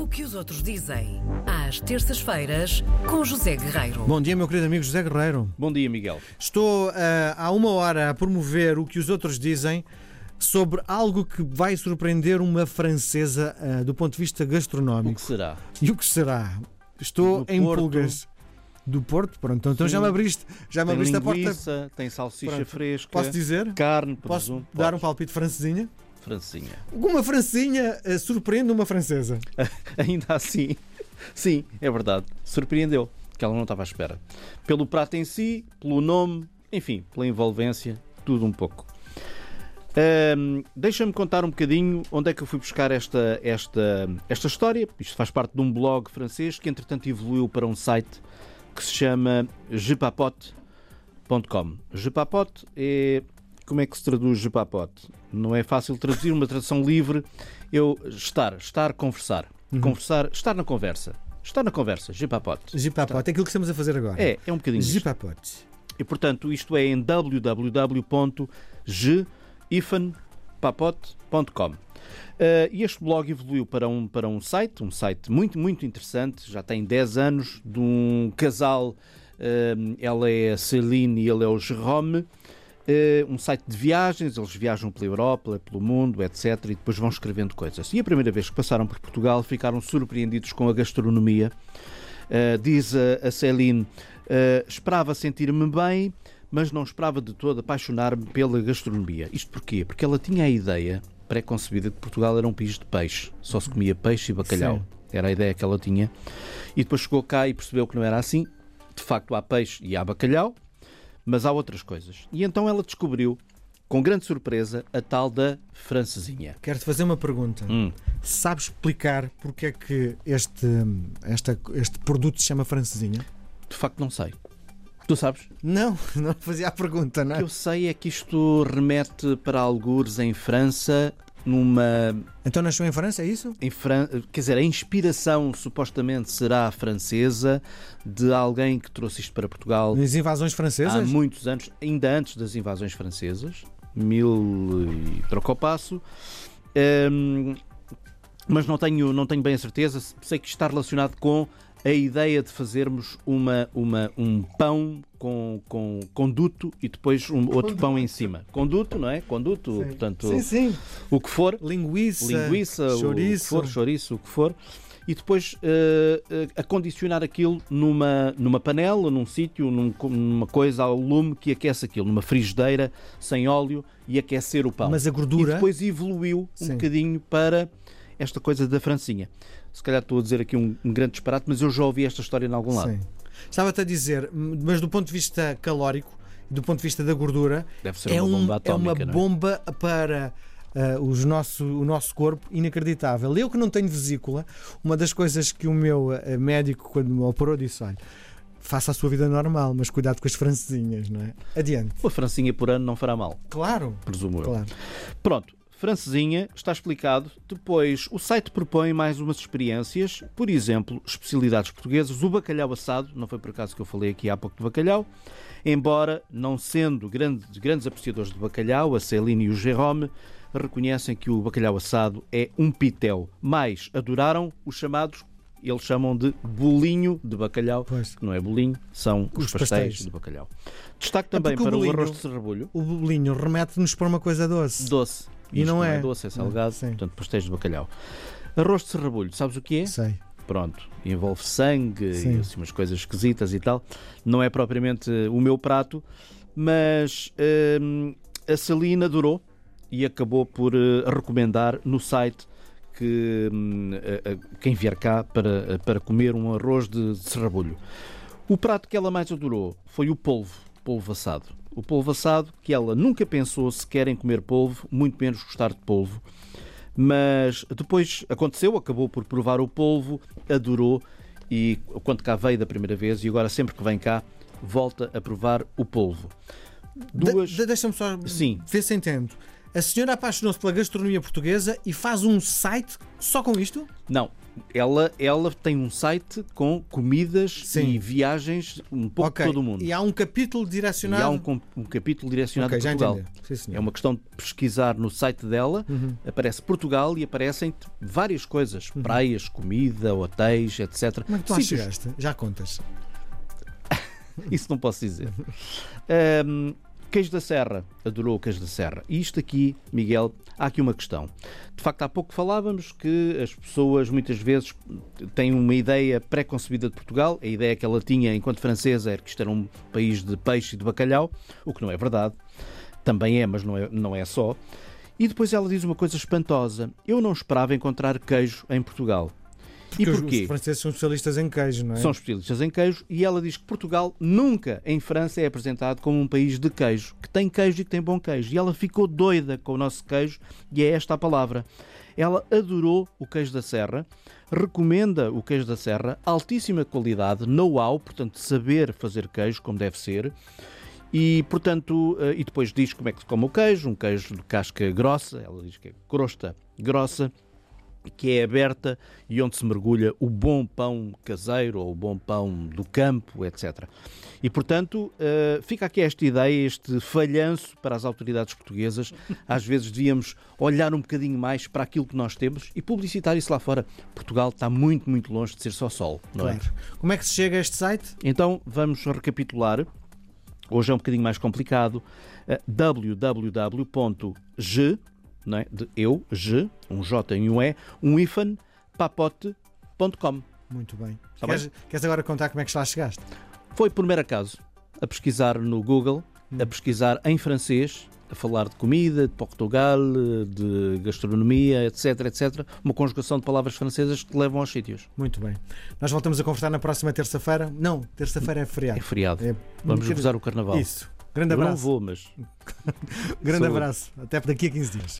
O que os outros dizem, às terças-feiras, com José Guerreiro. Bom dia, meu querido amigo José Guerreiro. Bom dia, Miguel. Estou ah, há uma hora a promover o que os outros dizem sobre algo que vai surpreender uma francesa ah, do ponto de vista O gastronómico. que será? E o que será? Estou Do em Porto. pulgas. Do Porto? Pronto, então já Sim. me abriste, já me Tem abriste a porta. linguiça, tem salsicha Pronto. fresca, Posso dizer? carne, Posso presunto. dar um palpite francesinha? Francesinha. Uma francesinha ah, surpreende uma francesa. Ainda assim, sim, é verdade. Surpreendeu, que ela não estava à espera. Pelo prato em si, pelo nome, enfim, pela envolvência, tudo um pouco. Deixa-me contar um bocadinho onde é que eu fui buscar esta, esta, esta história. Isto faz parte de um blog francês que, entretanto, evoluiu para um site que se chama jepapote.com. Jepapote é. Como é que se traduz jepapote? Não é fácil traduzir, uma tradução livre. Eu estar, estar, conversar. Conversar, estar na conversa. Estar na conversa, jepapote. Gipapote, é aquilo que estamos a fazer agora. É, é um bocadinho. Gipapote. E portanto, isto é em www.g-papote.com. Uh, e este blog evoluiu para um, para um site, um site muito, muito interessante, já tem 10 anos, de um casal, uh, ela é a Celine e ele é o Jerome, um site de viagens, eles viajam pela Europa, pelo mundo, etc. E depois vão escrevendo coisas. E a primeira vez que passaram por Portugal ficaram surpreendidos com a gastronomia. Uh, diz a, a Celine, uh, esperava sentir-me bem, mas não esperava de todo apaixonar-me pela gastronomia. Isto porquê? Porque ela tinha a ideia pré-concebida de que Portugal era um país de peixe, só se comia peixe e bacalhau. Sim. Era a ideia que ela tinha. E depois chegou cá e percebeu que não era assim. De facto, há peixe e há bacalhau, mas há outras coisas. E então ela descobriu, com grande surpresa, a tal da francesinha. Quero-te fazer uma pergunta. Hum. Sabes explicar porque é que este, esta, este produto se chama francesinha? De facto, não sei. Tu sabes? Não, não fazia a pergunta, não O é? que eu sei é que isto remete para algures em França, numa. Então nasceu em França, é isso? Em Fran... Quer dizer, a inspiração supostamente será francesa de alguém que trouxe isto para Portugal Nas invasões há francesas? muitos anos, ainda antes das invasões francesas, mil e troca o passo. Hum, mas não tenho, não tenho bem a certeza. Sei que está relacionado com a ideia de fazermos uma, uma, um pão com, com conduto e depois um outro pão em cima. Conduto, não é? Conduto, Sim. portanto, Sim, sim. o que for Linguiça, linguiça, o que chouriço. for, chouriço, o que for, e depois eh, eh, acondicionar aquilo numa, numa panela, num sítio, num- numa coisa ao lume que aquece aquilo, numa frigideira, sem óleo e aquecer o pão. Mas a E gordura. depois evoluiu um Sim. bocadinho para esta coisa da francinha. Se calhar estou a dizer aqui um, um grande disparate, mas eu já ouvi esta história em algum lado. Sim. Estava-te a dizer, mas do ponto de vista calórico, do ponto de vista da gordura, Deve ser é, uma um- bomba é uma atómica, não é? bomba para ah, os nosso, o nosso corpo inacreditável. Eu que não tenho vesícula, uma das coisas que o meu ah, médico, quando me operou, disse: olha, faça a sua vida normal, mas cuidado com as francesinhas, não é? Adiante. Uma francinha por ano não fará mal, Claro, presumo eu. claro. Pronto, francesinha, está explicado. Depois, o site propõe mais umas experiências, por exemplo, especialidades portuguesas. O bacalhau assado, não foi por acaso que eu falei aqui há pouco de bacalhau, embora não sendo grande- grandes apreciadores de bacalhau, a Celine e o Jerome reconhecem que o bacalhau assado é um pitel, mas adoraram os chamados, eles chamam de bolinho de bacalhau, Pois. que não é bolinho, são os, Os pastéis, pastéis. de bacalhau. Destaque É também o para o bolinho- arroz de serrabulho. O bolinho remete-nos para uma coisa doce. Doce. E não é. doce, é salgado, Sim. portanto, pastéis de bacalhau. Arroz de serrabulho, sabes o que é? Sei. Pronto, envolve sangue Sim. e assim, umas coisas esquisitas e tal. Não é propriamente o meu prato, mas hum, a Celina adorou e acabou por eh, recomendar no site que hum, a- a- quem vier cá para, para comer um arroz de, de serrabulho. O prato que ela mais adorou foi o polvo, polvo assado. O polvo assado que ela nunca pensou sequer em comer polvo, muito menos gostar de polvo. Mas depois aconteceu, acabou por provar o polvo, adorou e quando cá veio da primeira vez e agora sempre que vem cá volta a provar o polvo. Duas. De- de- Deixa-me só Sim. ver se entendo. A senhora apaixonou-se pela gastronomia portuguesa e faz um site só com isto? Não. Ela, ela tem um site com comidas Sim. e viagens um pouco Ok. de todo o mundo. E há um capítulo E direcionado. há um, um capítulo direcionado Ok, a Portugal. Sim. É uma questão de pesquisar no site dela, Uhum. aparece Portugal e aparecem várias coisas: praias, comida, hotéis, etc. Como é que tu chegaste? Já contas. Isso não posso dizer. Ahm, queijo da Serra, adorou o queijo da Serra. E isto aqui, Miguel, há aqui uma questão. De facto, há pouco falávamos que as pessoas muitas vezes têm uma ideia pré-concebida de Portugal. A ideia que ela tinha enquanto francesa era que isto era um país de peixe e de bacalhau, o que não é verdade. Também é, mas não é, não é só. E depois ela diz uma coisa espantosa. Eu não esperava encontrar queijo em Portugal. Porque e porquê? Os franceses são especialistas em queijo, não é? São especialistas em queijo e ela diz que Portugal nunca em França é apresentado como um país de queijo, que tem queijo e que tem bom queijo. E ela ficou doida com o nosso queijo e é esta a palavra. Ela adorou o queijo da Serra, recomenda o queijo da Serra, altíssima qualidade, know-how, portanto, saber fazer queijo como deve ser. E, portanto, eh, e depois diz como é que se come o queijo, um queijo de casca grossa, ela diz que é crosta grossa, que é aberta e onde se mergulha o bom pão caseiro ou o bom pão do campo, etc. E, portanto, eh, fica aqui esta ideia, este falhanço para as autoridades portuguesas. Às vezes devíamos olhar um bocadinho mais para aquilo que nós temos e publicitar isso lá fora. Portugal está muito, muito longe de ser só sol, não é? Claro. Como é que se chega a este site? Então vamos recapitular. Hoje é um bocadinho mais complicado. Eh, www.g, não é? de eu, g, um J e um E, um ifan, papote.com. Muito bem. Está queres, queres agora contar como é que lá chegaste? Foi por mero acaso, a pesquisar no Google, a pesquisar em francês, a falar de comida, de Portugal, de gastronomia, etc, etc. Uma conjugação de palavras francesas que te levam aos sítios. Muito bem. Nós voltamos a conversar na próxima terça-feira. Não, terça-feira é É feriado. feriado. É- Vamos gozar o carnaval. Isso. Grande Eu não abraço. vou, mas Grande Saúde. abraço. Até daqui a 15 dias.